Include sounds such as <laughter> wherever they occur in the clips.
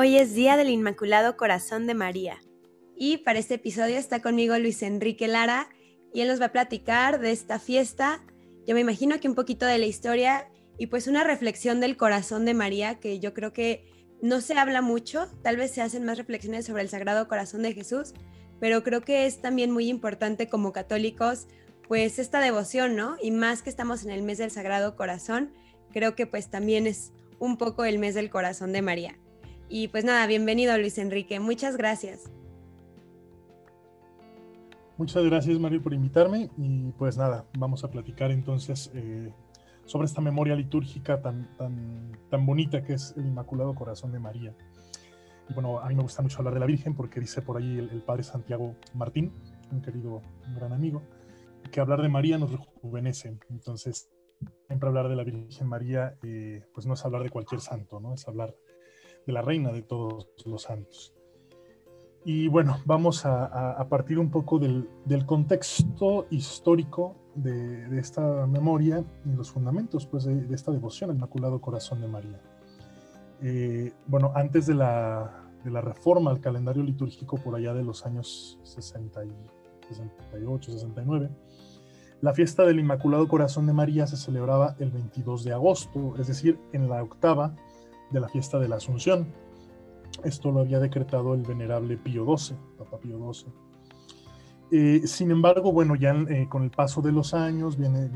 Hoy es Día del Inmaculado Corazón de María. Y para este episodio está conmigo Luis Enrique Lara y él nos va a platicar de esta fiesta. Yo me imagino que un poquito de la historia y pues una reflexión del corazón de María que yo creo que no se habla mucho, tal vez se hacen más reflexiones sobre el Sagrado Corazón de Jesús, pero creo que es también muy importante como católicos pues esta devoción, ¿no? Y más que estamos en el mes del Sagrado Corazón, creo que pues también es un poco el mes del corazón de María. Y pues nada, bienvenido Luis Enrique, muchas gracias. Muchas gracias Mario por invitarme y pues nada, vamos a platicar entonces eh, sobre esta memoria litúrgica tan, tan, tan bonita que es el Inmaculado Corazón de María. Y bueno, a mí me gusta mucho hablar de la Virgen porque dice por ahí el, padre Santiago Martín, un querido, un gran amigo, que hablar de María nos rejuvenece. Entonces, siempre hablar de la Virgen María, eh, pues no es hablar de cualquier santo, ¿no? Es hablar de la reina de todos los santos. Y bueno, vamos a, partir un poco del, contexto histórico de, esta memoria y los fundamentos pues, de, esta devoción al Inmaculado Corazón de María. Eh, bueno, antes de la, de la, reforma al calendario litúrgico por allá de los años 60 y 68, 69, la fiesta del Inmaculado Corazón de María se celebraba el 22 de agosto, es decir, en la octava de la fiesta de la Asunción. Esto lo había decretado el venerable Pío XII, Papa Pío XII. Eh, sin embargo, bueno, ya eh, con el paso de los años viene,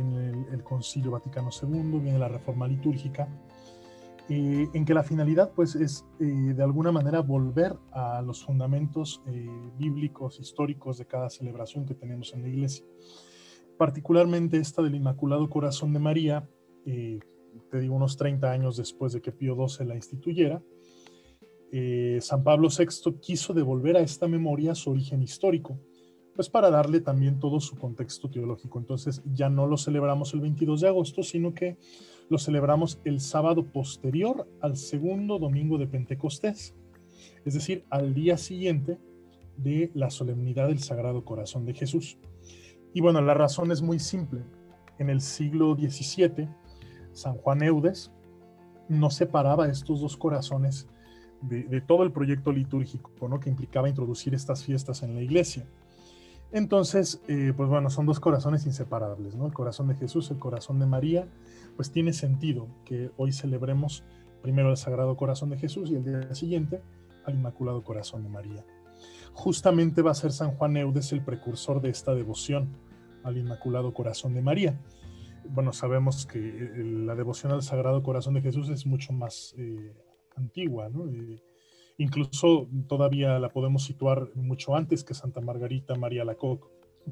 el, Concilio Vaticano II, viene la reforma litúrgica, eh, en que la finalidad pues es de alguna manera volver a los fundamentos bíblicos, históricos de cada celebración que tenemos en la iglesia particularmente esta del Inmaculado Corazón de María, te digo unos 30 años después de que Pío XII la instituyera, eh, San Pablo VI quiso devolver a esta memoria su origen histórico, pues para darle también todo su contexto teológico. Entonces ya no lo celebramos el 22 de agosto, sino que lo celebramos el sábado posterior al segundo domingo de Pentecostés, es decir, al día siguiente de la solemnidad del Sagrado Corazón de Jesús. Y bueno, la razón es muy simple. En el siglo XVII, San Juan Eudes no separaba estos dos corazones de, todo el proyecto litúrgico ¿no? que implicaba introducir estas fiestas en la iglesia. Entonces, eh, pues bueno, son dos corazones inseparables, ¿no? El corazón de Jesús, el corazón de María, pues tiene sentido que hoy celebremos primero el Sagrado Corazón de Jesús y el día siguiente al Inmaculado Corazón de María justamente va a ser San Juan Eudes el precursor de esta devoción al Inmaculado Corazón de María. Bueno, sabemos que eh, la devoción al Sagrado Corazón de Jesús es mucho más eh, antigua, ¿no? Eh, incluso todavía la podemos situar mucho antes que Santa Margarita María Lacoque.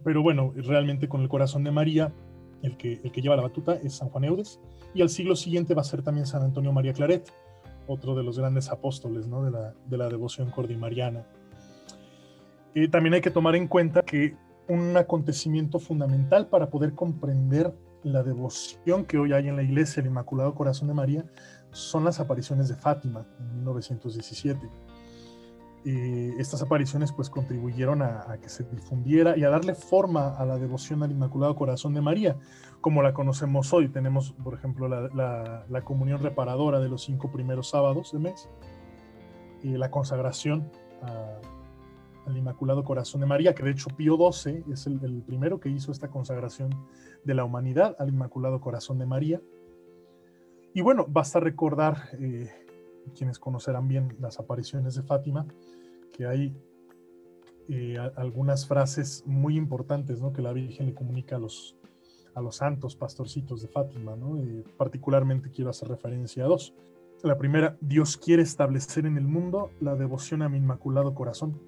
Pero bueno, realmente con el corazón de María, el que, el que lleva la batuta es San Juan Eudes, y al siglo siguiente va a ser también San Antonio María Claret, otro de los grandes apóstoles ¿no? de, la, de la devoción cordimariana también hay que tomar en cuenta que un acontecimiento fundamental para poder comprender la devoción que hoy hay en la iglesia, el Inmaculado Corazón de María, son las apariciones de Fátima en 1917. estas apariciones pues contribuyeron a, que se difundiera y a darle forma a la devoción al Inmaculado Corazón de María, como la conocemos hoy. Tenemos, por ejemplo, la, comunión reparadora de los cinco primeros sábados de mes, y la consagración a al Inmaculado Corazón de María, que de hecho Pío XII es el, primero que hizo esta consagración de la humanidad al Inmaculado Corazón de María. Y bueno, basta recordar, eh, quienes conocerán bien las apariciones de Fátima, que hay eh, algunas frases muy importantes ¿no? que la Virgen le comunica a los, a los santos pastorcitos de Fátima. ¿no? Eh, particularmente quiero hacer referencia a dos. La primera, Dios quiere establecer en el mundo la devoción a mi Inmaculado Corazón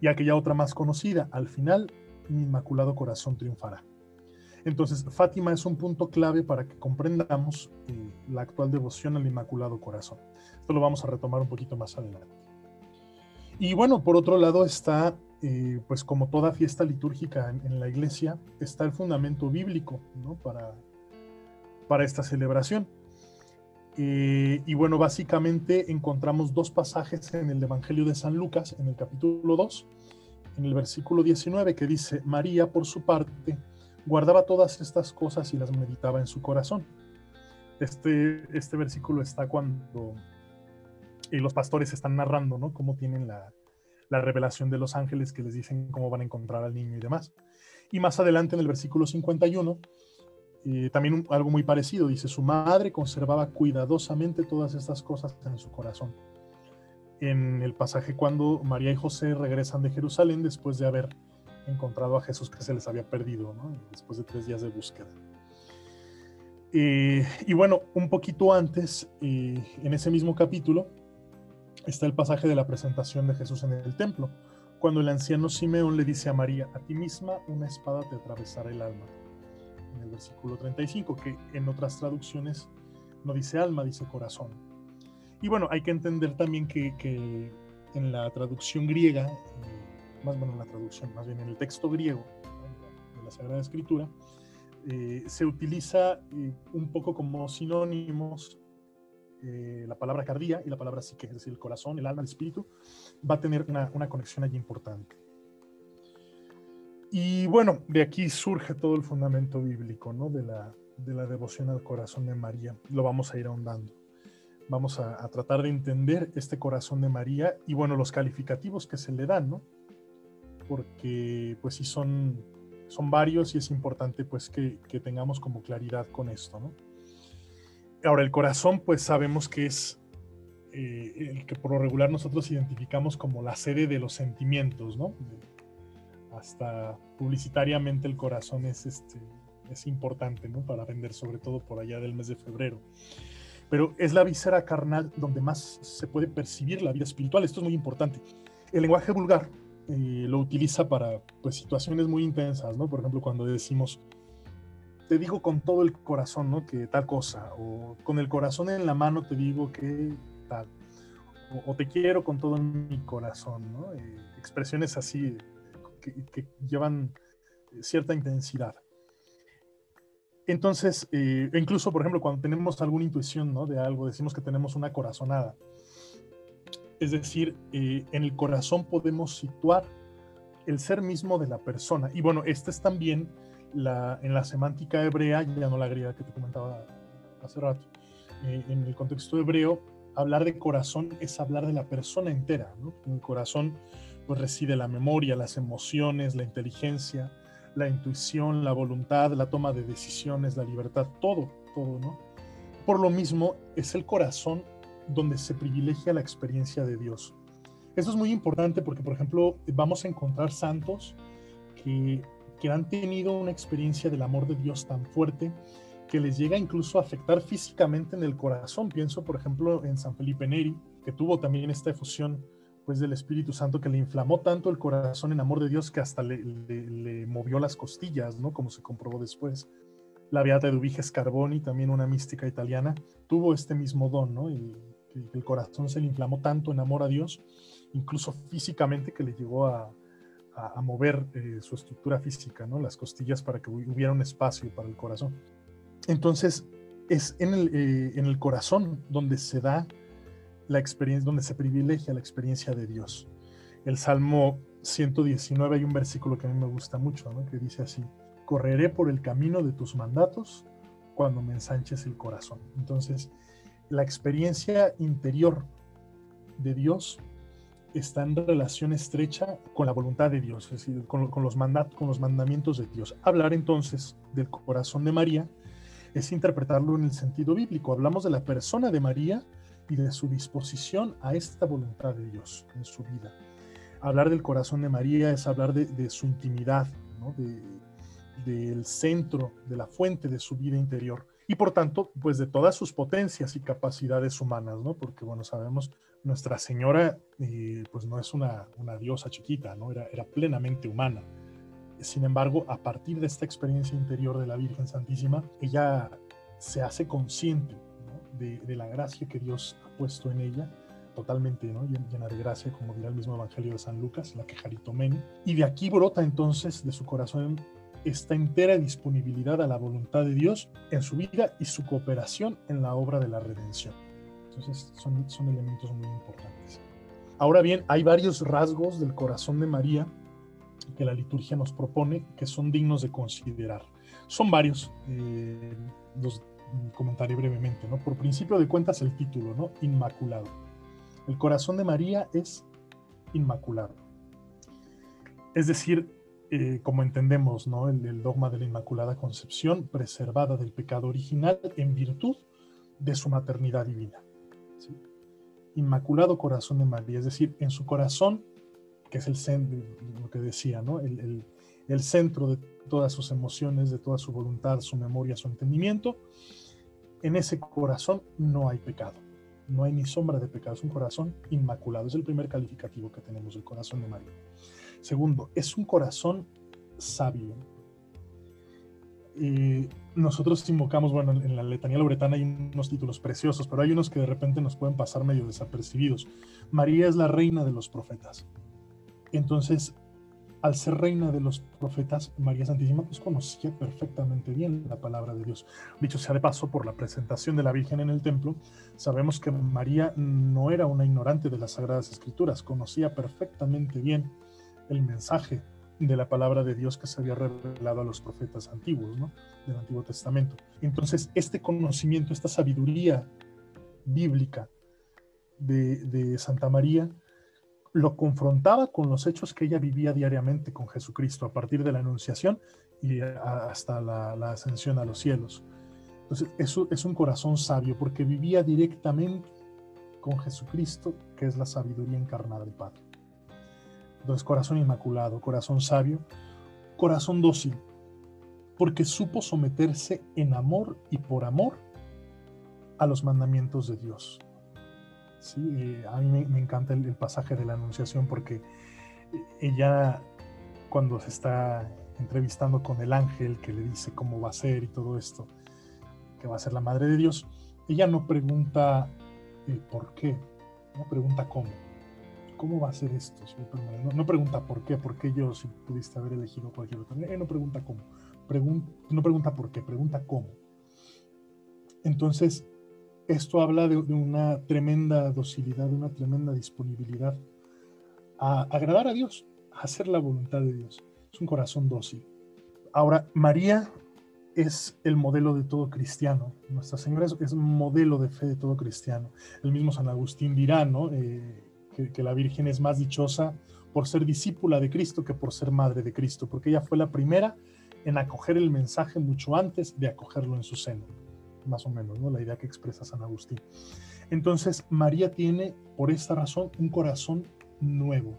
y aquella otra más conocida, al final mi Inmaculado Corazón triunfará. Entonces, Fátima es un punto clave para que comprendamos eh, la actual devoción al Inmaculado Corazón. Esto lo vamos a retomar un poquito más adelante. Y bueno, por otro lado está, eh, pues como toda fiesta litúrgica en, la iglesia, está el fundamento bíblico ¿no? para, para esta celebración. Eh, y bueno, básicamente encontramos dos pasajes en el Evangelio de San Lucas, en el capítulo 2, en el versículo 19, que dice, María, por su parte, guardaba todas estas cosas y las meditaba en su corazón. Este, este versículo está cuando y los pastores están narrando, ¿no? Cómo tienen la, la revelación de los ángeles que les dicen cómo van a encontrar al niño y demás. Y más adelante en el versículo 51, también algo muy parecido, dice, su madre conservaba cuidadosamente todas estas cosas en su corazón. En el pasaje cuando María y José regresan de Jerusalén después de haber encontrado a Jesús que se les había perdido, después de tres días de búsqueda. Eh, y bueno, un poquito antes, eh, en ese mismo capítulo, está el pasaje de la presentación de Jesús en el templo, cuando el anciano Simeón le dice a María, a ti misma una espada te atravesará el alma. En el versículo 35, que en otras traducciones no dice alma, dice corazón. Y bueno, hay que entender también que, en la traducción griega, eh, más bueno, en la traducción, más bien en el texto griego de la Sagrada Escritura, eh, se utiliza eh, un poco como sinónimos eh, la palabra cardía y la palabra psique, es decir, el corazón, el alma, el espíritu, va a tener una, una, conexión allí importante. Y bueno, de aquí surge todo el fundamento bíblico, ¿no? De la, de la devoción al corazón de María. Lo vamos a ir ahondando. Vamos a, a, tratar de entender este corazón de María y bueno, los calificativos que se le dan, ¿no? Porque pues sí son, son varios y es importante pues que, que tengamos como claridad con esto, ¿no? Ahora, el corazón, pues sabemos que es eh, el que por lo regular nosotros identificamos como la sede de los sentimientos, ¿no? Hasta publicitariamente el corazón es, este, es importante, ¿no? Para vender, sobre todo por allá del mes de febrero. Pero es la víscera carnal donde más se puede percibir la vida espiritual. Esto es muy importante. El lenguaje vulgar eh, lo utiliza para pues, situaciones muy intensas, ¿no? Por ejemplo, cuando decimos te digo con todo el corazón, ¿no? Que tal cosa, o con el corazón en la mano te digo que tal, o, te quiero con todo mi corazón, ¿no? Eh, expresiones así que, llevan cierta intensidad. Entonces, eh, incluso, por ejemplo, cuando tenemos alguna intuición ¿no? de algo, decimos que tenemos una corazonada. Es decir, eh, en el corazón podemos situar el ser mismo de la persona. Y bueno, este es también en la semántica hebrea, ya no la griega que te comentaba hace rato, eh, en el contexto hebreo, hablar de corazón es hablar de la persona entera. En el corazón pues, reside la memoria, las emociones, la inteligencia, la intuición, la voluntad, la toma de decisiones, la libertad, todo, todo, ¿no? Por lo mismo, es el corazón donde se privilegia la experiencia de Dios. Eso es muy importante porque, por ejemplo, vamos a encontrar santos que que han tenido una experiencia del amor de Dios tan fuerte que les llega incluso a afectar físicamente en el corazón. Pienso, por ejemplo, en San Felipe Neri, que tuvo también esta efusión pues, del Espíritu Santo que le inflamó tanto el corazón en amor de Dios que hasta le, movió las costillas, ¿no? Como se comprobó después. La Beata Eduviges Carboni, también una mística italiana, tuvo este mismo don, ¿no? Y, el corazón se le inflamó tanto en amor a Dios, incluso físicamente, que le llegó a, mover eh, su estructura física, ¿no? las costillas para que hubiera un espacio para el corazón. Entonces, es en el, eh, en el corazón donde se da la experiencia, donde se privilegia la experiencia de Dios. El Salmo 119 hay un versículo que a mí me gusta mucho, ¿no? que dice así, correré por el camino de tus mandatos cuando me ensanches el corazón. Entonces, la experiencia interior de Dios está en relación estrecha con la voluntad de Dios, es decir, con, los con los mandamientos de Dios. Hablar entonces del corazón de María es interpretarlo en el sentido bíblico. Hablamos de la persona de María y de su disposición a esta voluntad de Dios en su vida. Hablar del corazón de María es hablar de, su intimidad, del centro, de la fuente de su vida interior y por tanto, pues de todas sus potencias y capacidades humanas, ¿no? Porque, bueno, sabemos, Nuestra Señora, eh, pues no es una, una, diosa chiquita, ¿no? Era, era plenamente humana. Sin embargo, a partir de esta experiencia interior de la Virgen Santísima, ella se hace consciente de, la gracia que Dios ha puesto en ella, totalmente ¿no? llena de gracia, como dirá el mismo Evangelio de San Lucas, la que Jaritomeni. Y de aquí brota entonces de su corazón esta entera disponibilidad a la voluntad de Dios en su vida y su cooperación en la obra de la redención. Entonces son, son elementos muy importantes. Ahora bien, hay varios rasgos del corazón de María que la liturgia nos propone que son dignos de considerar. Son varios, eh, los comentaré brevemente, ¿no? Por principio de cuentas el título, ¿no? Inmaculado. El corazón de María es inmaculado. Es decir, eh, como entendemos, ¿no? El, dogma de la Inmaculada Concepción, preservada del pecado original en virtud de su maternidad divina. Inmaculado Corazón de María, es decir, en su corazón, que es el centro, lo que decía, ¿no? el, el centro de todas sus emociones, de toda su voluntad, su memoria, su entendimiento, en ese corazón no hay pecado, no hay ni sombra de pecado, es un corazón inmaculado, es el primer calificativo que tenemos del corazón de María. Segundo, es un corazón sabio. Eh, nosotros invocamos, bueno, en la letanía lauretana hay unos títulos preciosos, pero hay unos que de repente nos pueden pasar medio desapercibidos. María es la reina de los profetas. Entonces, al ser reina de los profetas, María Santísima pues conocía perfectamente bien la palabra de Dios. Dicho sea de paso, por la presentación de la Virgen en el templo, sabemos que María no era una ignorante de las Sagradas Escrituras, conocía perfectamente bien el mensaje de la palabra de Dios que se había revelado a los profetas antiguos. Del Antiguo Testamento. Entonces, este conocimiento, esta sabiduría bíblica de Santa María, lo confrontaba con los hechos que ella vivía diariamente con Jesucristo a partir de la Anunciación y hasta la, ascensión a los cielos. Entonces, eso es un corazón sabio porque vivía directamente con Jesucristo, que es la sabiduría encarnada del Padre. Entonces, corazón inmaculado, corazón sabio, corazón dócil, porque supo someterse en amor y por amor a los mandamientos de Dios. Sí, eh, a mí me, encanta el, pasaje de la Anunciación porque ella, cuando se está entrevistando con el ángel que le dice cómo va a ser y todo esto, que va a ser la madre de Dios, ella no pregunta eh, por qué, no pregunta cómo. ¿Cómo va a ser esto? No, pregunta por qué, por qué yo si pudiste haber elegido cualquier otro. no pregunta cómo, no pregunta por qué, pregunta cómo. Entonces, esto habla de, una tremenda docilidad, de una tremenda disponibilidad a agradar a Dios, a hacer la voluntad de Dios. Es un corazón dócil. Ahora, María es el modelo de todo cristiano. Nuestra Señora es, un modelo de fe de todo cristiano. El mismo San Agustín dirá ¿no? Eh, que la Virgen es más dichosa por ser discípula de Cristo que por ser madre de Cristo, porque ella fue la primera en acoger el mensaje mucho antes de acogerlo en su seno más o menos, ¿no? La idea que expresa San Agustín. Entonces, María tiene, por esta razón, un corazón nuevo.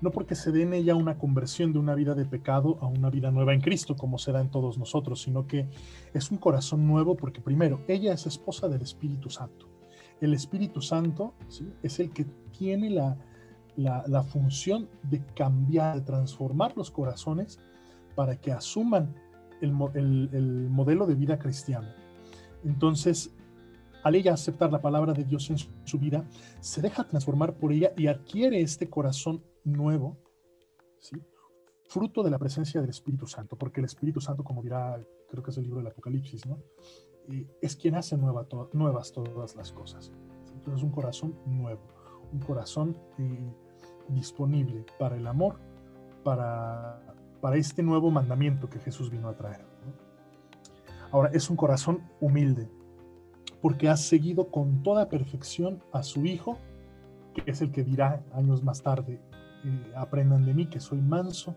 No porque se dé en ella una conversión de una vida de pecado a una vida nueva en Cristo, como se da en todos nosotros, sino que es un corazón nuevo porque, primero, ella es esposa del Espíritu Santo. El Espíritu Santo es el que tiene la, la, función de cambiar, de transformar los corazones para que asuman el, el, el modelo de vida cristiano. Entonces, al ella aceptar la palabra de Dios en su vida, se deja transformar por ella y adquiere este corazón nuevo, ¿sí? fruto de la presencia del Espíritu Santo, porque el Espíritu Santo, como dirá, creo que es el libro del Apocalipsis, ¿no? Eh, es quien hace nuevas todas las cosas. Entonces, un corazón nuevo, un corazón eh, disponible para el amor, para, para este nuevo mandamiento que Jesús vino a traer. Ahora, es un corazón humilde, porque ha seguido con toda perfección a su Hijo, que es el que dirá años más tarde, eh, aprendan de mí que soy manso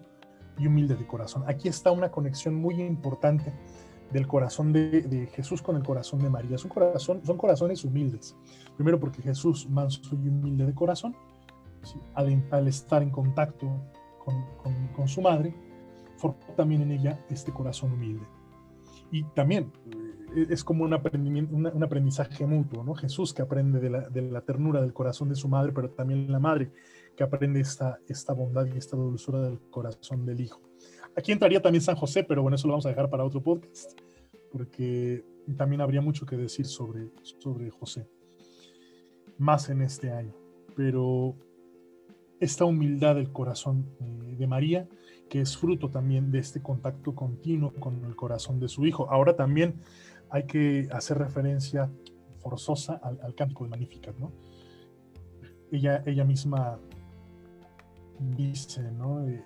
y humilde de corazón. Aquí está una conexión muy importante del corazón de, Jesús con el corazón de María. Son, corazón, son corazones humildes. Primero porque Jesús, manso y humilde de corazón, al, estar en contacto con, su madre, formó también en ella este corazón humilde. Y también eh, es como un, un aprendizaje mutuo, ¿no? Jesús que aprende de la, de la, ternura del corazón de su madre, pero también la madre que aprende esta, esta bondad y esta dulzura del corazón del hijo. Aquí entraría también San José, pero bueno, eso lo vamos a dejar para otro podcast, porque también habría mucho que decir sobre, sobre José, más en este año. Pero esta humildad del corazón eh, de María que es fruto también de este contacto continuo con el corazón de su hijo. Ahora también hay que hacer referencia forzosa al, cántico de Magnificat, ¿no? Ella, ella misma dice, ¿no? Eh,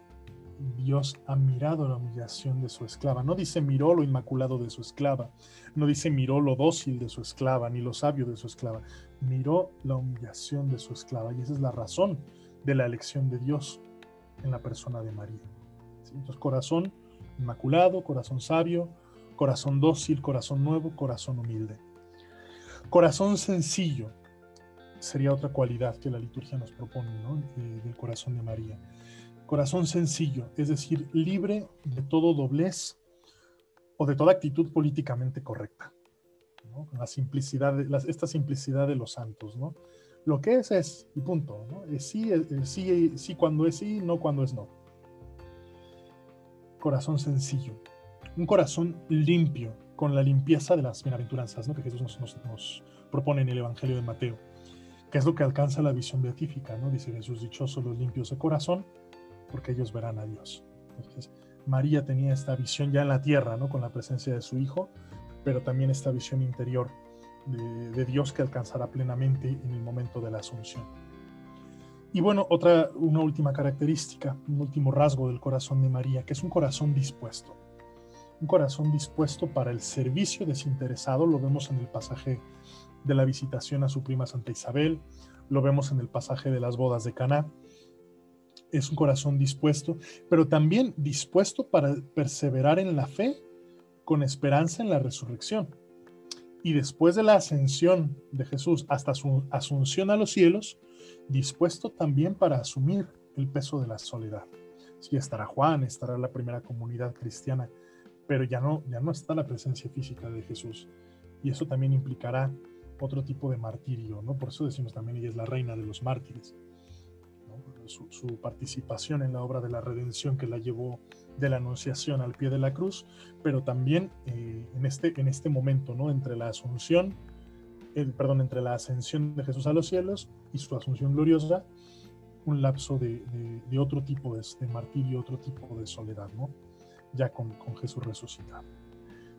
Dios ha mirado la humillación de su esclava. No dice miró lo inmaculado de su esclava, no dice miró lo dócil de su esclava, ni lo sabio de su esclava. Miró la humillación de su esclava y esa es la razón de la elección de Dios en la persona de María. Entonces, corazón inmaculado, corazón sabio, corazón dócil, corazón nuevo, corazón humilde. Corazón sencillo sería otra cualidad que la liturgia nos propone del corazón de María. Corazón sencillo, es decir, libre de todo doblez o de toda actitud políticamente correcta. La simplicidad, esta simplicidad de los santos. ¿no? Lo que es es, y punto. Sí, sí, sí cuando es sí, no cuando es no. Corazón sencillo. Un corazón limpio, con la limpieza de las bienaventuranzas ¿no? que Jesús nos, propone en el Evangelio de Mateo, que es lo que alcanza la visión beatífica. ¿no? Dice Jesús, dichosos los limpios de corazón, porque ellos verán a Dios. Entonces, María tenía esta visión ya en la tierra, ¿no? con la presencia de su Hijo, pero también esta visión interior de, Dios que alcanzará plenamente en el momento de la Asunción. Y bueno, otra, una última característica, un último rasgo del corazón de María, que es un corazón dispuesto. Un corazón dispuesto para el servicio desinteresado, lo vemos en el pasaje de la visitación a su prima Santa Isabel, lo vemos en el pasaje de las bodas de Caná. Es un corazón dispuesto, pero también dispuesto para perseverar en la fe con esperanza en la resurrección y después de la ascensión de Jesús hasta su asunción a los cielos, dispuesto también para asumir el peso de la soledad. Sí, estará Juan, estará la primera comunidad cristiana, pero ya no, ya no está la presencia física de Jesús. Y eso también implicará otro tipo de martirio, ¿no? Por eso decimos también ella es la reina de los mártires. Su, su participación en la obra de la redención que la llevó de la Anunciación al pie de la cruz, pero también eh, en, este, en este momento, ¿no? Entre la asunción, perdón, entre la ascensión de Jesús a los cielos y su asunción gloriosa, un lapso de, otro tipo de, martirio, otro tipo de soledad, ¿no? Ya con, Jesús resucitado.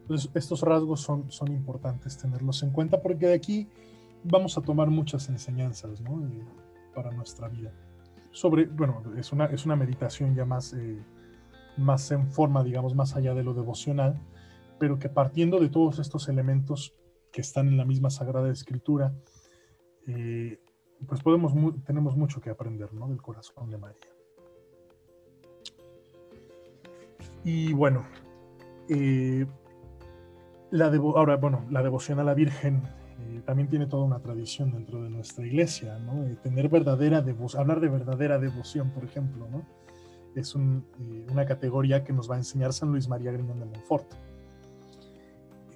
Entonces, estos rasgos son, son importantes tenerlos en cuenta porque de aquí vamos a tomar muchas enseñanzas, ¿no? Eh, para nuestra vida. Sobre, bueno, es una, es una meditación ya más... Eh, más en forma, digamos, más allá de lo devocional, pero que partiendo de todos estos elementos que están en la misma Sagrada Escritura, eh, pues podemos, tenemos mucho que aprender ¿no? del corazón de María. Y bueno, eh, la ahora, bueno, la devoción a la Virgen eh, también tiene toda una tradición dentro de nuestra iglesia, ¿no? tener verdadera devoción, hablar de verdadera devoción, por ejemplo, ¿no? Es eh, una categoría que nos va a enseñar San Luis María Griñón de Montfort.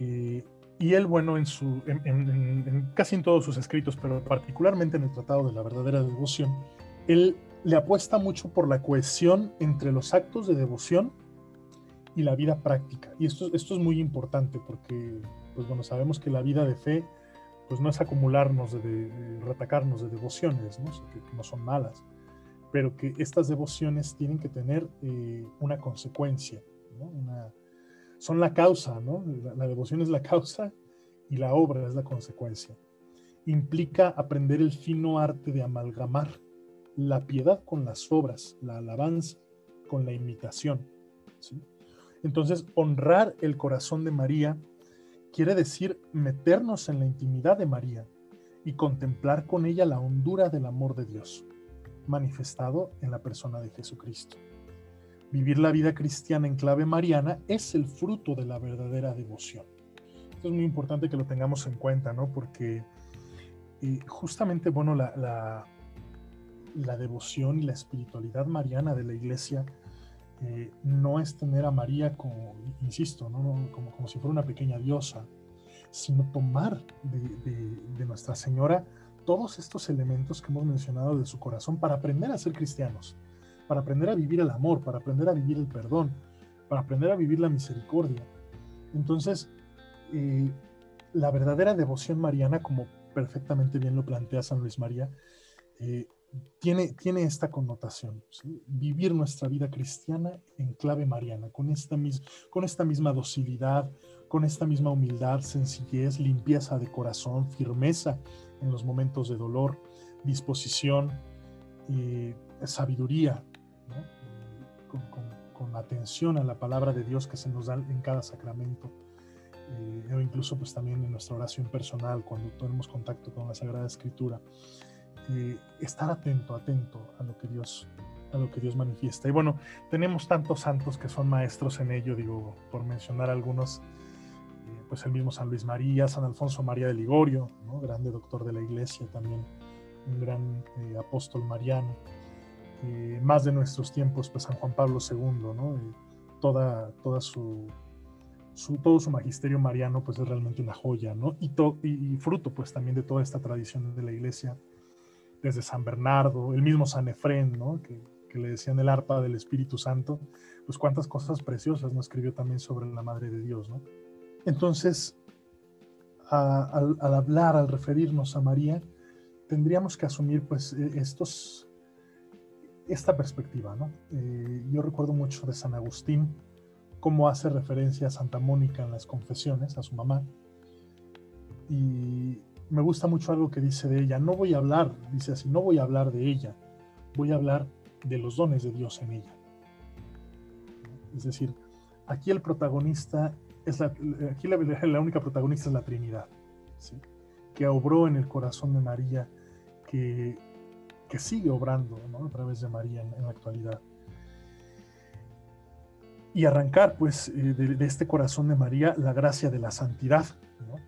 Eh, y él, bueno, en, su, en, casi en todos sus escritos, pero particularmente en el Tratado de la Verdadera Devoción, él le apuesta mucho por la cohesión entre los actos de devoción y la vida práctica. Y esto, esto es muy importante porque, pues bueno, sabemos que la vida de fe, pues no es acumularnos, de, retacarnos de devociones, ¿no? Que, que no son malas, pero que estas devociones tienen que tener eh, una consecuencia, son la causa, ¿no? La, devoción es la causa y la obra es la consecuencia. Implica aprender el fino arte de amalgamar la piedad con las obras, la alabanza con la imitación. Entonces, honrar el corazón de María quiere decir meternos en la intimidad de María y contemplar con ella la hondura del amor de Dios manifestado en la persona de Jesucristo. Vivir la vida cristiana en clave mariana es el fruto de la verdadera devoción. Esto es muy importante que lo tengamos en cuenta, ¿no? Porque eh, justamente, bueno, la, la, devoción y la espiritualidad mariana de la iglesia eh, no es tener a María como, insisto, ¿no? como, como si fuera una pequeña diosa, sino tomar de, de Nuestra Señora todos estos elementos que hemos mencionado de su corazón para aprender a ser cristianos, para aprender a vivir el amor, para aprender a vivir el perdón, para aprender a vivir la misericordia. Entonces, eh, la verdadera devoción mariana, como perfectamente bien lo plantea San Luis María, eh, tiene, tiene esta connotación, vivir nuestra vida cristiana en clave mariana, con esta, mis, con esta misma docilidad, con esta misma humildad, sencillez, limpieza de corazón, firmeza en los momentos de dolor, disposición, y sabiduría, con, con atención a la palabra de Dios que se nos da en cada sacramento, eh, o incluso pues también en nuestra oración personal, cuando tenemos contacto con la Sagrada Escritura, eh, estar atento, atento a lo que Dios a lo que Dios manifiesta. Y bueno, tenemos tantos santos que son maestros en ello, digo, por mencionar algunos, pues el mismo San Luis María, San Alfonso María de Ligorio, grande doctor de la iglesia también, un gran apóstol mariano. más de nuestros tiempos, pues San Juan Pablo II, ¿no? toda, toda su todo su magisterio mariano pues es realmente una joya, ¿no? Y, y, fruto pues también de toda esta tradición de la iglesia, desde San Bernardo, el mismo San Efrén, ¿no? Que, que le decían el arpa del Espíritu Santo, pues cuántas cosas preciosas no escribió también sobre la Madre de Dios, ¿no? Entonces, al, hablar, al referirnos a María, tendríamos que asumir pues e, estos, esta perspectiva, ¿no? Eh, yo recuerdo mucho de San Agustín, cómo hace referencia a Santa Mónica en las confesiones, a su mamá. Y me gusta mucho algo que dice de ella. No voy a hablar, dice así, no voy a hablar de ella, voy a hablar de los dones de Dios en ella. Es decir, aquí el protagonista es la, aquí la, única protagonista es la Trinidad, que obró en el corazón de María, que, sigue obrando a través de María en la actualidad. Y arrancar pues eh, de, este corazón de María la gracia de la santidad,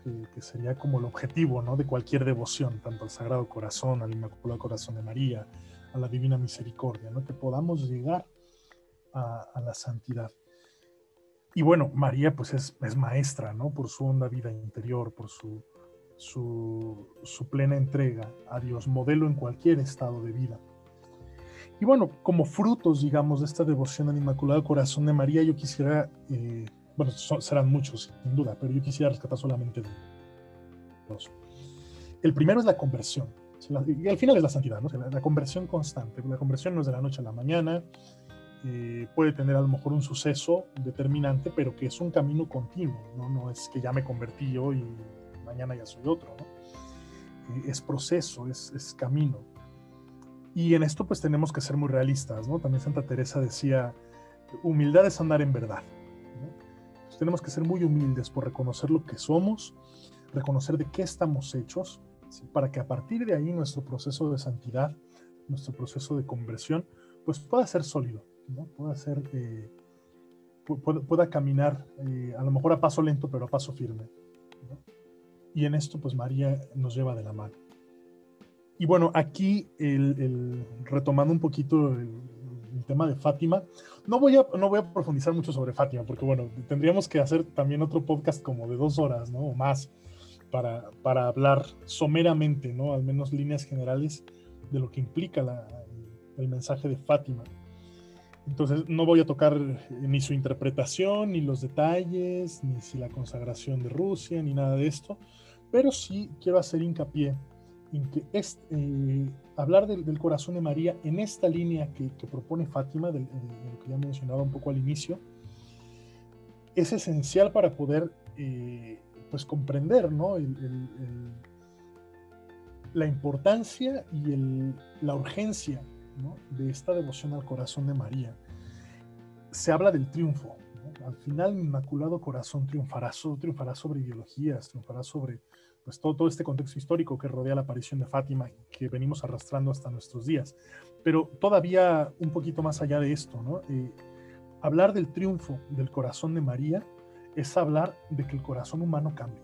que, sería como el objetivo ¿no? de cualquier devoción, tanto al Sagrado Corazón, al Inmaculado Corazón de María, a la Divina Misericordia, que podamos llegar a, la santidad. Y bueno, María pues es, es, maestra, ¿no? Por su honda vida interior, por su, su, plena entrega a Dios, modelo en cualquier estado de vida. Y bueno, como frutos, digamos, de esta devoción al Inmaculado Corazón de María, yo quisiera, eh, bueno, serán muchos, sin duda, pero yo quisiera rescatar solamente dos. El primero es la conversión, y al final es la santidad, ¿no? la, conversión constante. La conversión no es de la noche a la mañana, eh, puede tener a lo mejor un suceso determinante, pero que es un camino continuo, ¿no? Es que ya me convertí hoy y mañana ya soy otro. Eh, es proceso, es, camino. Y en esto pues tenemos que ser muy realistas. También Santa Teresa decía, humildad es andar en verdad. tenemos que ser muy humildes por reconocer lo que somos, reconocer de qué estamos hechos, para que a partir de ahí nuestro proceso de santidad, nuestro proceso de conversión, pues pueda ser sólido, ¿no? pueda, ser, pueda, caminar eh, a lo mejor a paso lento, pero a paso firme. Y en esto pues María nos lleva de la mano. Y bueno, aquí retomando un poquito el, tema de Fátima, no voy, a, no voy a profundizar mucho sobre Fátima, porque bueno, tendríamos que hacer también otro podcast como de dos horas, ¿no? O más, para, para hablar someramente, ¿no? Al menos líneas generales de lo que implica el mensaje de Fátima. Entonces no voy a tocar ni su interpretación, ni los detalles, ni si la consagración de Rusia, ni nada de esto, pero sí quiero hacer hincapié en que es, eh, hablar del, corazón de María en esta línea que, propone Fátima, de, lo que ya mencionaba un poco al inicio, es esencial para poder eh, pues comprender ¿no? la importancia y la urgencia de esta devoción al corazón de María. Se habla del triunfo. Al final, el Inmaculado Corazón triunfará, triunfará sobre ideologías, triunfará sobre pues todo, este contexto histórico que rodea la aparición de Fátima que venimos arrastrando hasta nuestros días. Pero todavía un poquito más allá de esto, ¿no? Eh, hablar del triunfo del corazón de María es hablar de que el corazón humano cambie,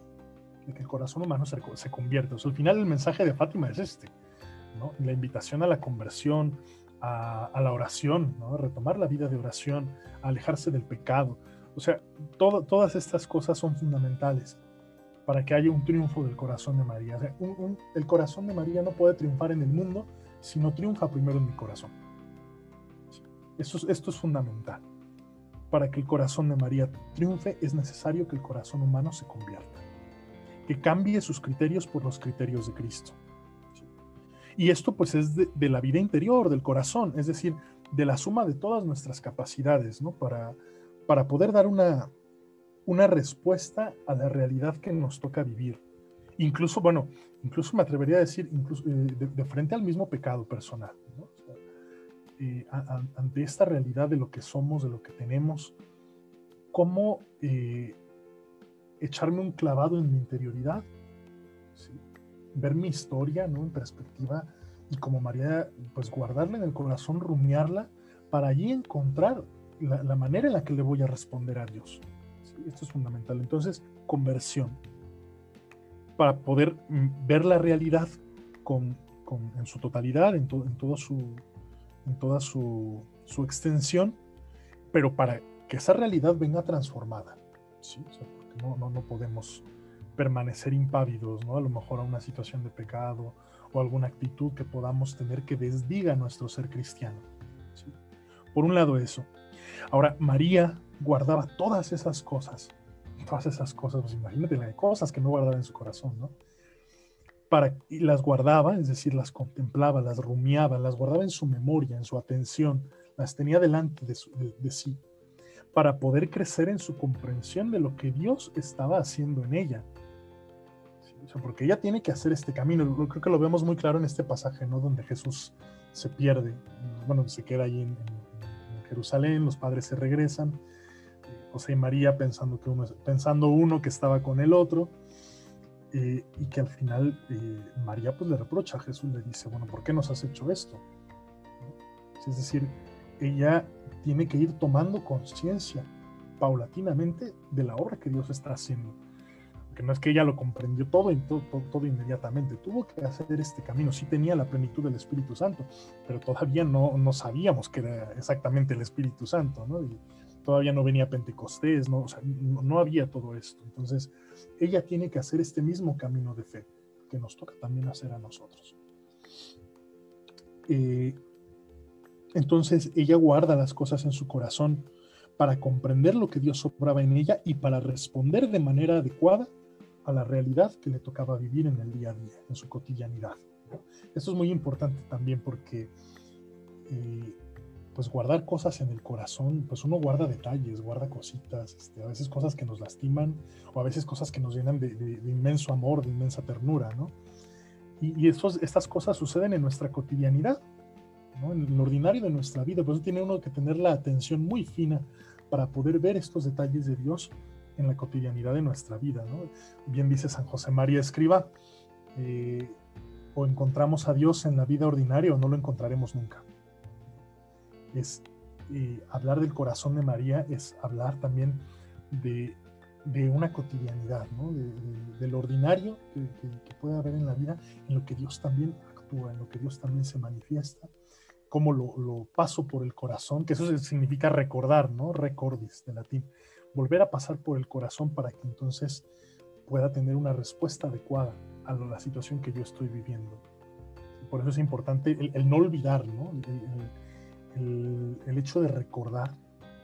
de que el corazón humano se, se convierte. Al final el mensaje de Fátima es este, ¿no? La invitación a la conversión, a, la oración, ¿no? Retomar la vida de oración, alejarse del pecado. O sea, todas estas cosas son fundamentales para que haya un triunfo del corazón de María. el corazón de María no puede triunfar en el mundo si no triunfa primero en mi corazón. Esto es fundamental. Para que el corazón de María triunfe es necesario que el corazón humano se convierta, que cambie sus criterios por los criterios de Cristo. Y esto pues es de, la vida interior, del corazón, es decir, de la suma de todas nuestras capacidades, ¿no? Para, para poder dar una, una respuesta a la realidad que nos toca vivir. Incluso, bueno, incluso me atrevería a decir, incluso eh, de, frente al mismo pecado personal. eh, ante esta realidad de lo que somos, de lo que tenemos, cómo eh, echarme un clavado en mi interioridad, ver mi historia ¿no? en perspectiva y como María, pues guardarla en el corazón, rumiarla, para allí encontrar la, manera en la que le voy a responder a Dios. Esto es fundamental. Entonces, conversión, para poder mm, ver la realidad con, en su totalidad, en, en, todo su, en toda su, su extensión, pero para que esa realidad venga transformada. ¿sí? porque no, no, no, podemos permanecer impávidos, ¿no? A lo mejor a una situación de pecado o alguna actitud que podamos tener que desdiga nuestro ser cristiano. Por un lado eso. Ahora, María guardaba todas esas cosas, todas esas cosas, pues imagínate las cosas que no guardaba en su corazón, ¿no? Para, y las guardaba, es decir, las contemplaba, las rumiaba, las guardaba en su memoria, en su atención, las tenía delante de, de sí para poder crecer en su comprensión de lo que Dios estaba haciendo en ella. Porque ella tiene que hacer este camino. Creo que lo vemos muy claro en este pasaje, ¿no? Donde Jesús se pierde, bueno, se queda ahí en, Jerusalén, los padres se regresan, eh, José y María pensando, que uno, pensando uno que estaba con el otro, eh, y que al final eh, María pues le reprocha a Jesús, le dice, bueno, ¿por qué nos has hecho esto? Es decir, ella tiene que ir tomando conciencia paulatinamente de la obra que Dios está haciendo. Que no es que ella lo comprendió todo, todo, todo, inmediatamente, tuvo que hacer este camino. Sí tenía la plenitud del Espíritu Santo, pero todavía no, no sabíamos que era exactamente el Espíritu Santo, ¿no? Y todavía no venía Pentecostés, ¿no? No, había todo esto. Entonces, ella tiene que hacer este mismo camino de fe que nos toca también hacer a nosotros. Eh, entonces ella guarda las cosas en su corazón para comprender lo que Dios obraba en ella y para responder de manera adecuada a la realidad que le tocaba vivir en el día a día, en su cotidianidad. Esto es muy importante también porque eh, pues guardar cosas en el corazón, pues uno guarda detalles, guarda cositas, este, a veces cosas que nos lastiman o a veces cosas que nos llenan de, inmenso amor, de inmensa ternura, ¿no? Y, y estas cosas suceden en nuestra cotidianidad, en lo ordinario de nuestra vida. Por eso tiene uno que tener la atención muy fina para poder ver estos detalles de Dios en la cotidianidad de nuestra vida. Bien dice San José María Escriba, eh, o encontramos a Dios en la vida ordinaria o no lo encontraremos nunca. Es eh, hablar del corazón de María, es hablar también de, una cotidianidad, de, lo ordinario que, que puede haber en la vida, en lo que Dios también actúa, en lo que Dios también se manifiesta cómo lo, paso por el corazón, que eso significa recordar, ¿no? Recordis de latín. Volver a pasar por el corazón para que entonces pueda tener una respuesta adecuada a la situación que yo estoy viviendo. Por eso es importante el, no olvidar, ¿no? El, el, hecho de recordar,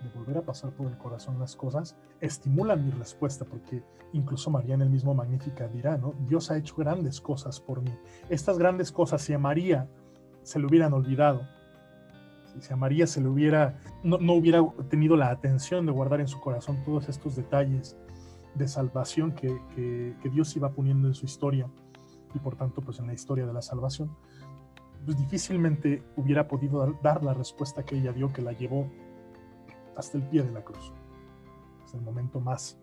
de volver a pasar por el corazón las cosas, estimula mi respuesta, porque incluso María en el mismo Magnífica dirá, ¿no? Dios ha hecho grandes cosas por mí. Estas grandes cosas, si a María se le hubieran olvidado. Si a María se le hubiera, no, hubiera tenido la atención de guardar en su corazón todos estos detalles de salvación que, Dios iba poniendo en su historia y por tanto pues en la historia de la salvación, pues difícilmente hubiera podido dar, la respuesta que ella dio que la llevó hasta el pie de la cruz. Es el momento más,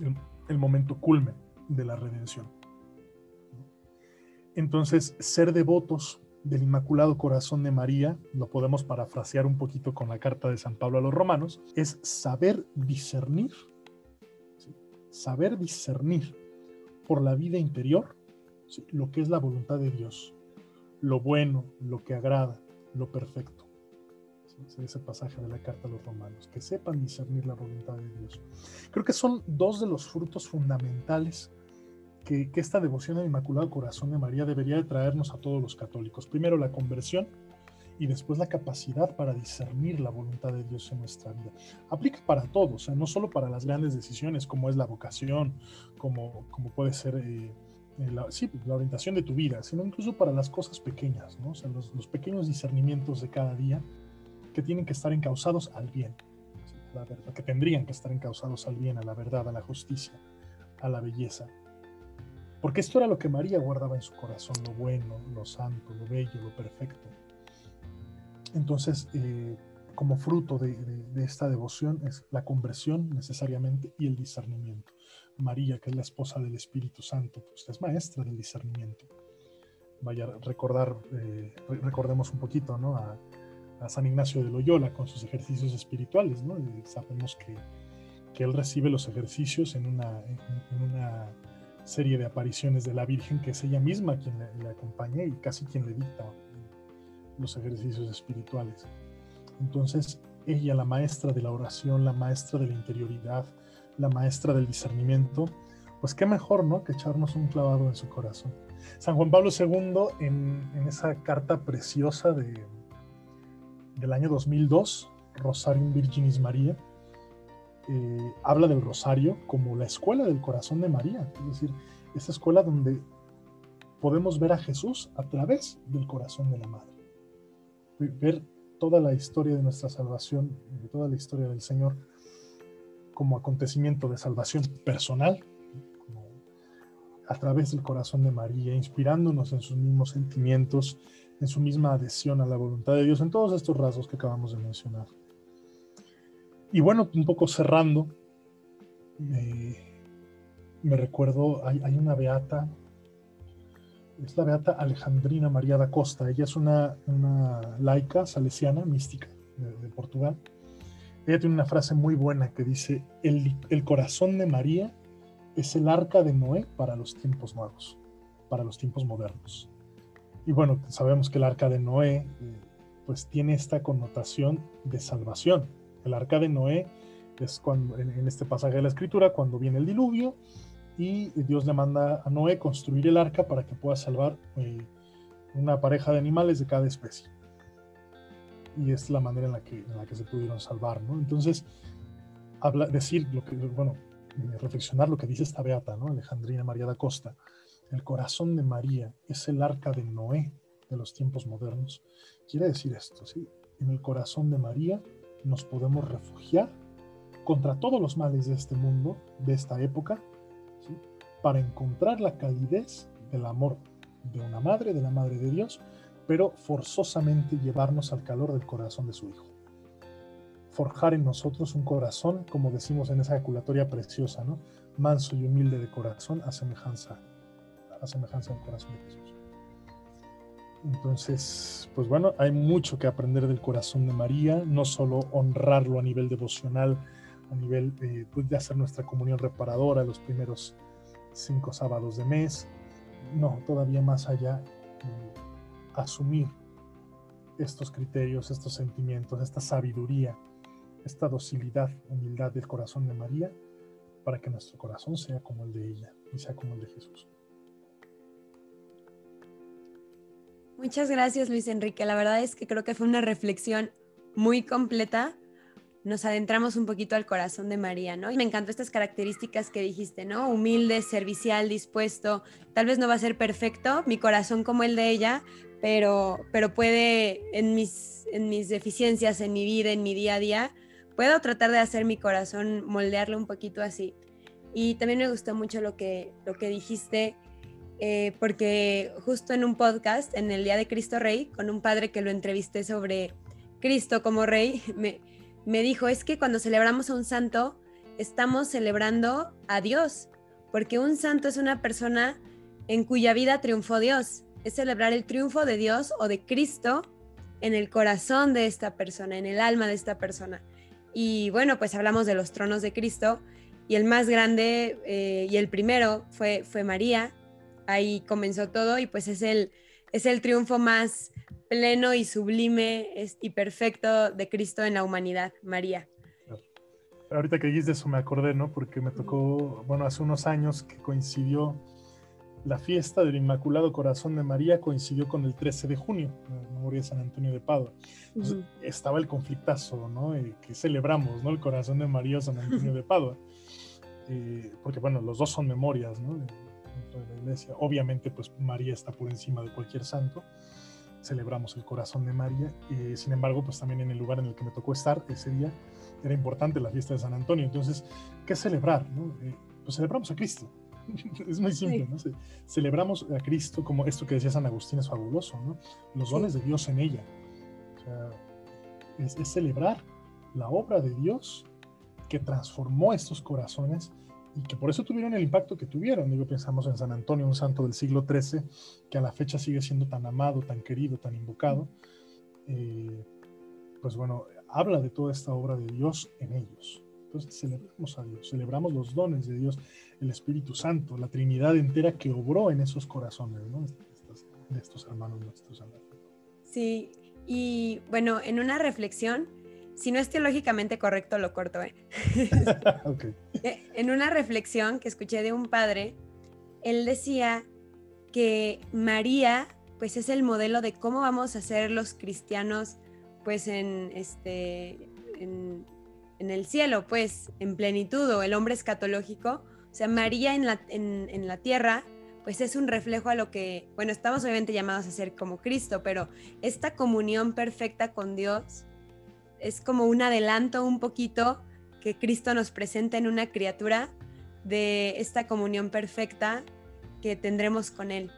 el, el momento culmen de la redención. Entonces, ser devotos del Inmaculado Corazón de María, lo podemos parafrasear un poquito con la carta de San Pablo a los romanos, es saber discernir, saber discernir por la vida interior lo que es la voluntad de Dios, lo bueno, lo que agrada, lo perfecto. ese pasaje de la carta a los romanos, que sepan discernir la voluntad de Dios. Creo que son dos de los frutos fundamentales que, esta devoción al Inmaculado Corazón de María debería de traernos a todos los católicos. Primero la conversión y después la capacidad para discernir la voluntad de Dios en nuestra vida. Aplica para todos, no solo para las grandes decisiones como es la vocación, como, como puede ser eh, eh, la, la, orientación de tu vida, sino incluso para las cosas pequeñas, ¿no? los, los, pequeños discernimientos de cada día que tienen que estar encausados al bien, la verdad, que tendrían que estar encausados al bien, a la verdad, a la justicia, a la belleza, porque esto era lo que María guardaba en su corazón, lo bueno, lo santo, lo bello, lo perfecto. Entonces, eh, como fruto de, esta devoción es la conversión necesariamente y el discernimiento. María, que es la esposa del Espíritu Santo, pues es maestra del discernimiento. Vaya, recordar, eh, recordemos un poquito ¿no? a, San Ignacio de Loyola con sus ejercicios espirituales. ¿no? sabemos que, que, él recibe los ejercicios en una, en, una, serie de apariciones de la Virgen, que es ella misma quien le, acompaña y casi quien le dicta los ejercicios espirituales. Entonces, ella, la maestra de la oración, la maestra de la interioridad, la maestra del discernimiento, pues qué mejor, ¿no? Que echarnos un clavado en su corazón. San Juan Pablo II, en, esa carta preciosa de, del año 2002, Rosarium Virginis María, eh, habla del rosario como la escuela del corazón de María, es decir, esa escuela donde podemos ver a Jesús a través del corazón de la Madre. Ver toda la historia de nuestra salvación, de toda la historia del Señor, como acontecimiento de salvación personal, a través del corazón de María, inspirándonos en sus mismos sentimientos, en su misma adhesión a la voluntad de Dios, en todos estos rasgos que acabamos de mencionar. Y bueno, un poco cerrando, me recuerdo, hay, hay una beata es la beata Alejandrina María da Costa. Ella es una, laica salesiana, mística de, Portugal. Ella tiene una frase muy buena que dice, el, el, corazón de María es el arca de Noé para los tiempos nuevos, para los tiempos modernos. Y bueno, sabemos que el arca de Noé eh, pues tiene esta connotación de salvación. El arca de Noé es cuando, en este pasaje de la escritura, cuando viene el diluvio, y Dios le manda a Noé construir el arca para que pueda salvar eh, una pareja de animales de cada especie. Y es la manera en la que, en la que se pudieron salvar, ¿no? Entonces, habla, decir lo que, bueno, reflexionar lo que dice esta beata, ¿no? Alejandrina María da Costa. El corazón de María es el arca de Noé de los tiempos modernos. Quiere decir esto, ¿sí? En el corazón de María nos podemos refugiar contra todos los males de este mundo, de esta época, para encontrar la calidez del amor de una madre, de la madre de Dios, pero forzosamente llevarnos al calor del corazón de su Hijo. Forjar en nosotros un corazón, como decimos en esa ejaculatoria preciosa, ¿no? manso y humilde de corazón, a semejanza, a semejanza del corazón de Jesús. Entonces, pues bueno, hay mucho que aprender del corazón de María, no solo honrarlo a nivel devocional, a nivel eh, pues, de hacer nuestra comunión reparadora los primeros cinco sábados de mes, no, todavía más allá, eh, asumir estos criterios, estos sentimientos, esta sabiduría, esta docilidad, humildad del corazón de María, para que nuestro corazón sea como el de ella y sea como el de Jesús. Muchas gracias Luis Enrique. La verdad es que creo que fue una reflexión muy completa nos adentramos un poquito al corazón de María, ¿no? Y me encantó estas características que dijiste, ¿no? Humilde, servicial, dispuesto. Tal vez no va a ser perfecto, mi corazón como el de ella, pero, pero puede, en mis, en mis deficiencias, en mi vida, en mi día a día, puedo tratar de hacer mi corazón, moldearlo un poquito así. Y también me gustó mucho lo que, lo que dijiste, eh, porque justo en un podcast, en el Día de Cristo Rey, con un padre que lo entrevisté sobre Cristo como Rey, <laughs> me dijo, es que cuando celebramos a un santo, estamos celebrando a Dios, porque un santo es una persona en cuya vida triunfó Dios. Es celebrar el triunfo de Dios o de Cristo en el corazón de esta persona, en el alma de esta persona. Y bueno, pues hablamos de los tronos de Cristo y el más grande eh, y el primero fue, fue María. Ahí comenzó todo y pues es el, es el triunfo más pleno y sublime y perfecto de Cristo en la humanidad, María. Ahorita que dijiste eso me acordé, ¿no? Porque me tocó, bueno, hace unos años que coincidió la fiesta del Inmaculado Corazón de María coincidió con el 13 de junio, en memoria de San Antonio de Padua. Estaba el conflictazo, ¿no? Eh, que celebramos, ¿no? El Corazón de María San Antonio de Padua. <laughs> Eh, porque, bueno, los dos son memorias, ¿no? Dentro de la iglesia. Obviamente, pues María está por encima de cualquier santo celebramos el corazón de María. y sin embargo, pues también en el lugar en el que me tocó estar ese día era importante la fiesta de San Antonio. Entonces, ¿qué celebrar? Eh, pues celebramos a Cristo. <laughs> es muy simple, ¿no? celebramos a Cristo como esto que decía San Agustín es fabuloso, ¿no? Los dones de Dios en ella. O sea, es, es celebrar la obra de Dios que transformó estos corazones y que por eso tuvieron el impacto que tuvieron. Digo, pensamos en San Antonio, un santo del siglo XIII, que a la fecha sigue siendo tan amado, tan querido, tan invocado. Eh, pues bueno, habla de toda esta obra de Dios en ellos. Entonces celebramos a Dios, celebramos los dones de Dios, el Espíritu Santo, la Trinidad entera que obró en esos corazones, ¿no? de estos hermanos nuestros. Sí, y bueno, en una reflexión, si no es teológicamente correcto, lo corto. ¿eh? <laughs> <laughs> eh en una reflexión que escuché de un padre, él decía que María, pues es el modelo de cómo vamos a ser los cristianos, pues en este, en, el cielo, pues en plenitud, o el hombre escatológico. O sea, María en la, en, en la tierra pues es un reflejo a lo que, bueno, estamos obviamente llamados a ser como Cristo, pero esta comunión perfecta con Dios es como un adelanto un poquito que Cristo nos presenta en una criatura de esta comunión perfecta que tendremos con Él.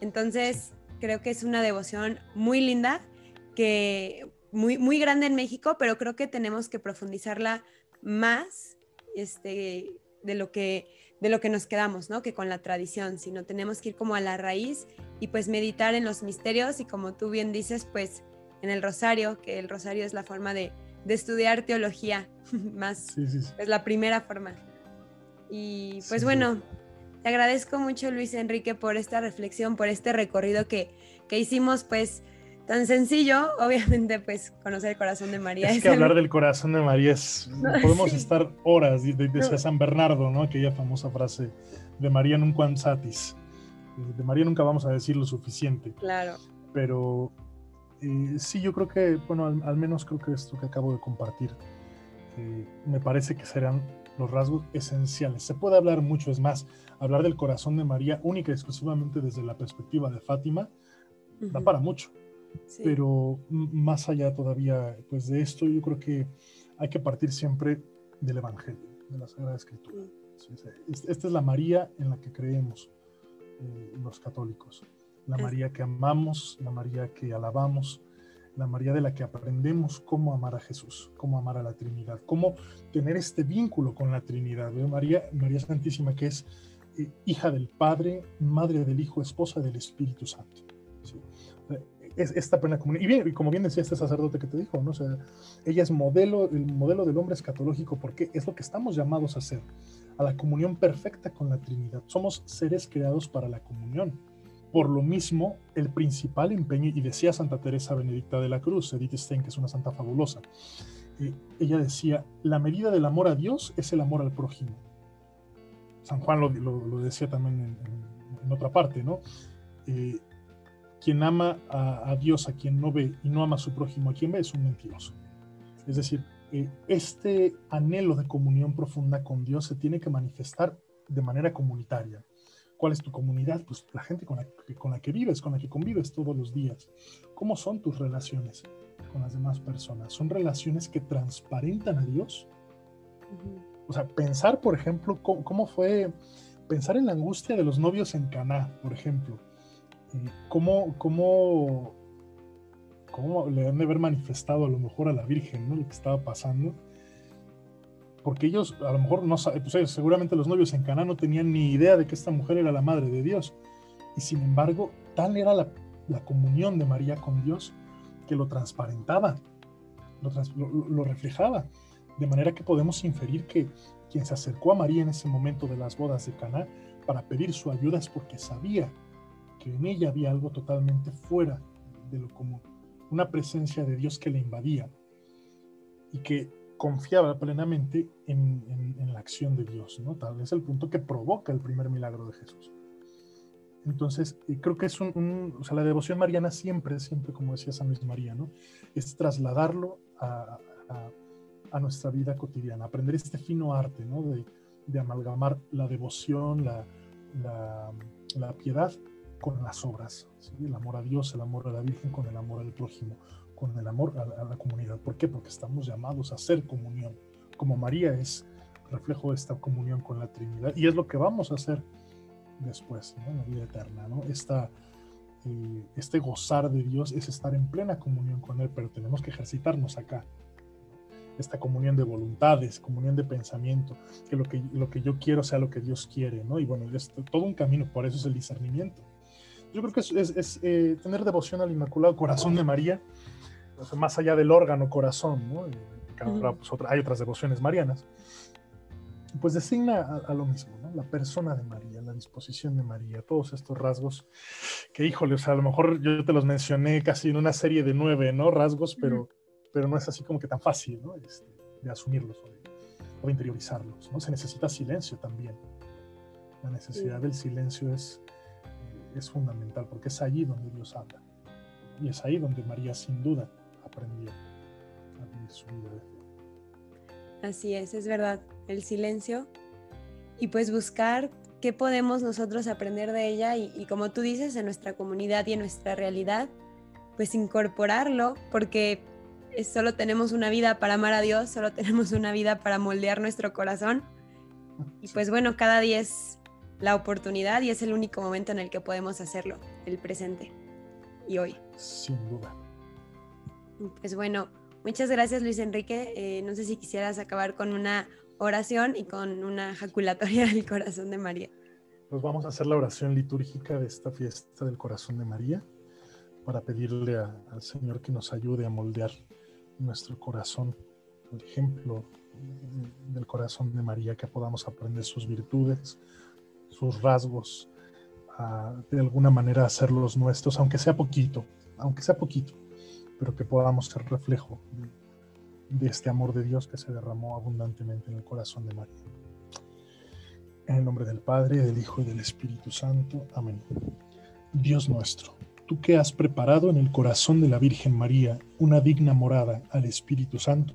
Entonces, creo que es una devoción muy linda, que muy, muy grande en México, pero creo que tenemos que profundizarla más este, de, lo que, de lo que nos quedamos, ¿no? Que con la tradición, sino tenemos que ir como a la raíz y pues meditar en los misterios y como tú bien dices, pues en el rosario, que el rosario es la forma de, estudiar teología <laughs> más, es la primera forma. Y pues bueno, te agradezco mucho Luis Enrique por esta reflexión, por este recorrido que, que hicimos, pues tan sencillo, <laughs> obviamente pues conocer el corazón de María. Es, que hablar del corazón de María es, <laughs> podemos estar horas, desde San Bernardo, ¿no? Aquella famosa frase de María nunca satis. De María nunca vamos a decir lo suficiente. Claro. Pero eh, sí, yo creo que, bueno, al, menos creo que esto que acabo de compartir, eh, me parece que serán los rasgos esenciales. Se puede hablar mucho, es más, hablar del corazón de María única y exclusivamente desde la perspectiva de Fátima, da para mucho. Pero más allá todavía pues, de esto, yo creo que hay que partir siempre del Evangelio, de la Sagrada Escritura. Esta es la María en la que creemos eh, los católicos la María que amamos, la María que alabamos, la María de la que aprendemos cómo amar a Jesús, cómo amar a la Trinidad, cómo tener este vínculo con la Trinidad. María, María Santísima, que es eh, hija del Padre, madre del Hijo, esposa del Espíritu Santo. Es esta plena comunión. Y, bien, y como bien decía este sacerdote que te dijo, ¿no? sea, ella es modelo, el modelo del hombre escatológico, porque es lo que estamos llamados a hacer, a la comunión perfecta con la Trinidad. Somos seres creados para la comunión por lo mismo, el principal empeño, y decía Santa Teresa Benedicta de la Cruz, Edith Stein, que es una santa fabulosa, eh, ella decía, la medida del amor a Dios es el amor al prójimo. San Juan lo, decía también en, otra parte, ¿no? Eh, quien ama a, Dios a quien no ve y no ama a su prójimo a quien ve es un mentiroso. Es decir, eh, este anhelo de comunión profunda con Dios se tiene que manifestar de manera comunitaria. ¿Cuál es tu comunidad? Pues la gente con la, que, con la que vives, con la que convives todos los días. ¿Cómo son tus relaciones con las demás personas? ¿Son relaciones que transparentan a Dios? O sea, pensar, por ejemplo, cómo, fue, pensar en la angustia de los novios en Caná, por ejemplo. ¿Cómo, cómo, cómo le han de haber manifestado a lo mejor a la Virgen, ¿no? Lo que estaba pasando porque ellos a lo mejor no saben, pues seguramente los novios en Cana no tenían ni idea de que esta mujer era la madre de Dios. Y sin embargo, tal era la, comunión de María con Dios que lo transparentaba, lo, reflejaba. De manera que podemos inferir que quien se acercó a María en ese momento de las bodas de Caná para pedir su ayuda es porque sabía que en ella había algo totalmente fuera de lo común, una presencia de Dios que le invadía y que confiaba plenamente en, la acción de Dios, ¿no? Tal vez el punto que provoca el primer milagro de Jesús. Entonces, creo que es un, o sea, la devoción mariana siempre, siempre, como decía San Luis María, ¿no? Es trasladarlo a, nuestra vida cotidiana, aprender este fino arte, ¿no? De, amalgamar la devoción, la, la, piedad con las obras, el amor a Dios, el amor a la Virgen con el amor al prójimo, con el amor a, la comunidad. ¿Por qué? Porque estamos llamados a hacer comunión. Como María es reflejo de esta comunión con la Trinidad. Y es lo que vamos a hacer después, en la vida eterna. ¿no? Esta, eh, este gozar de Dios es estar en plena comunión con Él, pero tenemos que ejercitarnos acá. Esta comunión de voluntades, comunión de pensamiento, que lo que, lo que yo quiero sea lo que Dios quiere, ¿no? Y bueno, es todo un camino, por eso es el discernimiento. Yo creo que es, eh, tener devoción al Inmaculado Corazón de María, más allá del órgano corazón, ¿no? Eh, pues, hay otras devociones marianas, pues designa a, lo mismo, ¿no? La persona de María, la disposición de María, todos estos rasgos que, híjole, o sea, a lo mejor yo te los mencioné casi en una serie de nueve, ¿no? Rasgos, pero, pero no es así como que tan fácil, ¿no? Este, de asumirlos o de, interiorizarlos, ¿no? Se necesita silencio también. La necesidad del silencio es, es fundamental porque es allí donde Dios habla. Y es ahí donde María sin duda aprendió a vivir su vida de fe. Así es, es verdad, el silencio y pues buscar qué podemos nosotros aprender de ella y, como tú dices, en nuestra comunidad y en nuestra realidad, pues incorporarlo, porque solo tenemos una vida para amar a Dios, solo <laughs> tenemos una vida para moldear nuestro corazón. Y pues bueno, cada día es la oportunidad y es el único momento en el que podemos hacerlo, el presente y hoy. Sin duda. Pues bueno, Muchas gracias Luis Enrique. Eh, no sé si quisieras acabar con una oración y con una jaculatoria del corazón de María. Pues vamos a hacer la oración litúrgica de esta fiesta del corazón de María para pedirle al Señor que nos ayude a moldear nuestro corazón, el ejemplo del corazón de María, que podamos aprender sus virtudes, sus rasgos, de alguna manera hacerlos nuestros, aunque sea poquito, aunque sea poquito pero que podamos ser reflejo de, este amor de Dios que se derramó abundantemente en el corazón de María. En el nombre del Padre, del Hijo y del Espíritu Santo. Amén. Dios nuestro, tú que has preparado en el corazón de la Virgen María una digna morada al Espíritu Santo,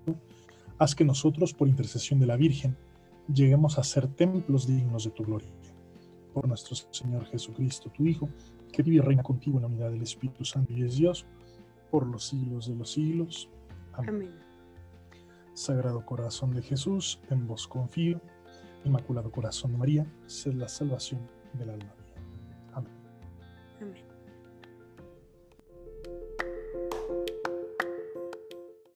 haz que nosotros, por intercesión de la Virgen, lleguemos a ser templos dignos de tu gloria. Por nuestro Señor Jesucristo, tu Hijo, que vive y reina contigo en la unidad del Espíritu Santo y es Dios, por los siglos de los siglos. Amén. Sagrado Corazón de Jesús, en vos confío. Inmaculado Corazón de María, sed la salvación del alma.